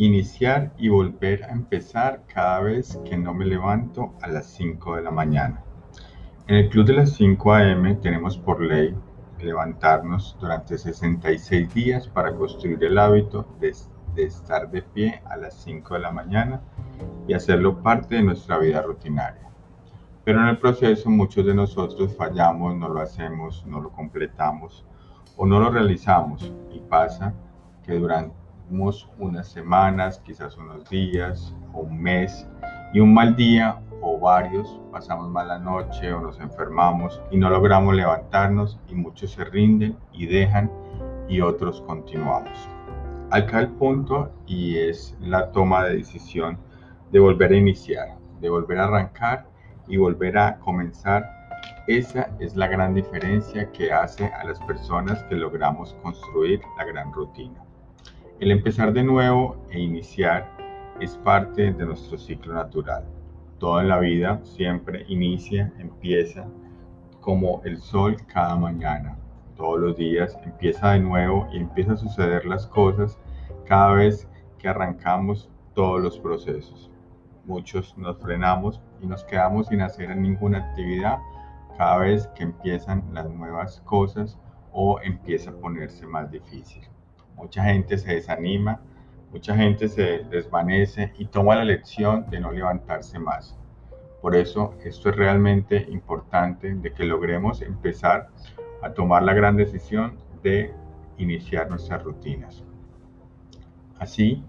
Iniciar y volver a empezar cada vez que no me levanto a las 5 de la mañana. En el Club de las 5 AM tenemos por ley levantarnos durante 66 días para construir el hábito de, estar de pie a las 5 de la mañana y hacerlo parte de nuestra vida rutinaria. Pero en el proceso muchos de nosotros fallamos, no lo hacemos, no lo completamos o no lo realizamos y pasa que durante unas semanas, quizás unos días un mes y un mal día o varios pasamos mala noche o nos enfermamos y no logramos levantarnos y muchos se rinden y dejan y otros continuamos. Acá el punto y es la toma de decisión de volver a iniciar, de volver a arrancar y volver a comenzar. Esa es la gran diferencia que hace a las personas que logramos construir la gran rutina. El empezar de nuevo e iniciar es parte de nuestro ciclo natural. Toda la vida siempre inicia, empieza como el sol cada mañana. Todos los días empieza de nuevo y empieza a suceder las cosas cada vez que arrancamos todos los procesos. Muchos nos frenamos y nos quedamos sin hacer ninguna actividad cada vez que empiezan las nuevas cosas o empieza a ponerse más difícil mucha gente se desanima, mucha gente se desvanece y toma la lección de no levantarse más. Por eso esto es realmente importante de que logremos empezar a tomar la gran decisión de iniciar nuestras rutinas. Así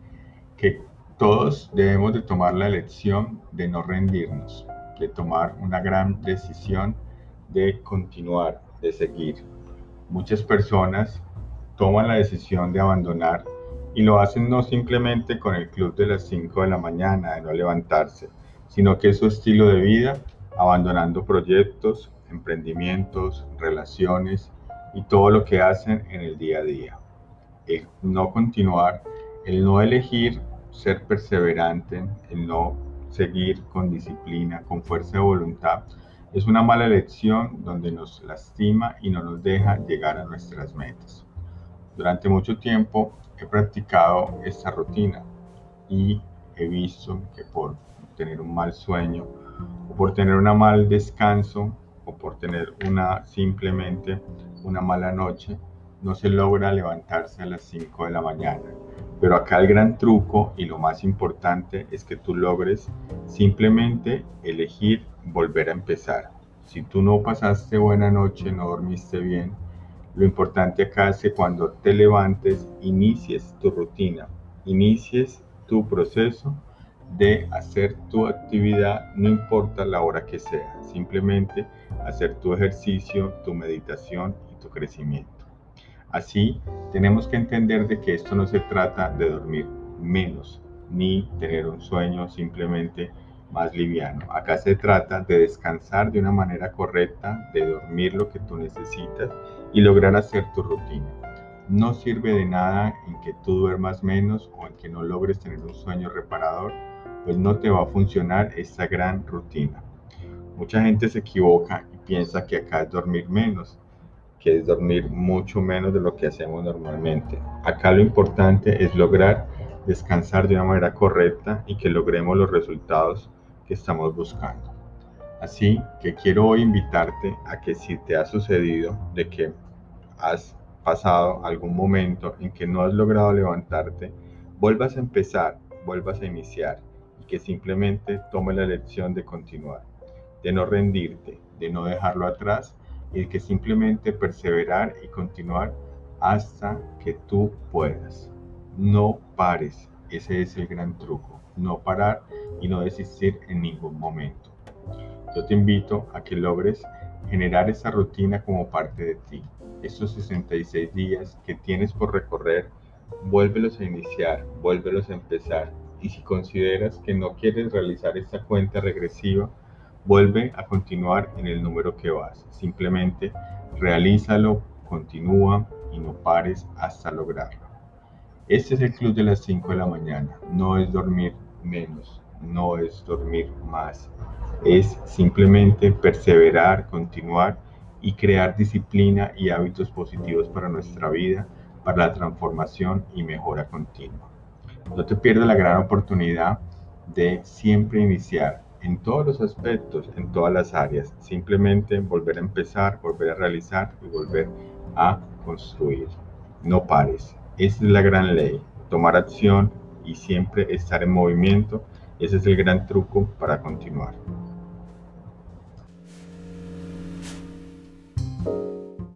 que todos debemos de tomar la lección de no rendirnos, de tomar una gran decisión de continuar, de seguir. Muchas personas toman la decisión de abandonar y lo hacen no simplemente con el club de las 5 de la mañana, de no levantarse, sino que es su estilo de vida, abandonando proyectos, emprendimientos, relaciones y todo lo que hacen en el día a día. El no continuar, el no elegir ser perseverante, el no seguir con disciplina, con fuerza de voluntad, es una mala elección donde nos lastima y no nos deja llegar a nuestras metas. Durante mucho tiempo he practicado esta rutina y he visto que por tener un mal sueño o por tener un mal descanso o por tener una simplemente una mala noche no se logra levantarse a las 5 de la mañana. Pero acá el gran truco y lo más importante es que tú logres simplemente elegir volver a empezar. Si tú no pasaste buena noche, no dormiste bien, lo importante acá es que cuando te levantes, inicies tu rutina, inicies tu proceso de hacer tu actividad, no importa la hora que sea, simplemente hacer tu ejercicio, tu meditación y tu crecimiento. Así, tenemos que entender de que esto no se trata de dormir menos, ni tener un sueño simplemente más liviano. Acá se trata de descansar de una manera correcta, de dormir lo que tú necesitas y lograr hacer tu rutina. No sirve de nada en que tú duermas menos o en que no logres tener un sueño reparador, pues no te va a funcionar esta gran rutina. Mucha gente se equivoca y piensa que acá es dormir menos, que es dormir mucho menos de lo que hacemos normalmente. Acá lo importante es lograr descansar de una manera correcta y que logremos los resultados que estamos buscando. Así que quiero hoy invitarte a que si te ha sucedido de que has pasado algún momento en que no has logrado levantarte, vuelvas a empezar, vuelvas a iniciar y que simplemente tome la lección de continuar, de no rendirte, de no dejarlo atrás y de que simplemente perseverar y continuar hasta que tú puedas. No pares, ese es el gran truco no parar y no desistir en ningún momento. Yo te invito a que logres generar esa rutina como parte de ti. Estos 66 días que tienes por recorrer, vuélvelos a iniciar, vuélvelos a empezar. Y si consideras que no quieres realizar esta cuenta regresiva, vuelve a continuar en el número que vas. Simplemente realízalo, continúa y no pares hasta lograrlo. Este es el club de las 5 de la mañana. No es dormir menos, no es dormir más, es simplemente perseverar, continuar y crear disciplina y hábitos positivos para nuestra vida, para la transformación y mejora continua. No te pierdas la gran oportunidad de siempre iniciar en todos los aspectos, en todas las áreas. Simplemente volver a empezar, volver a realizar y volver a construir. No pares. Esa es la gran ley. Tomar acción y siempre estar en movimiento. Ese es el gran truco para continuar.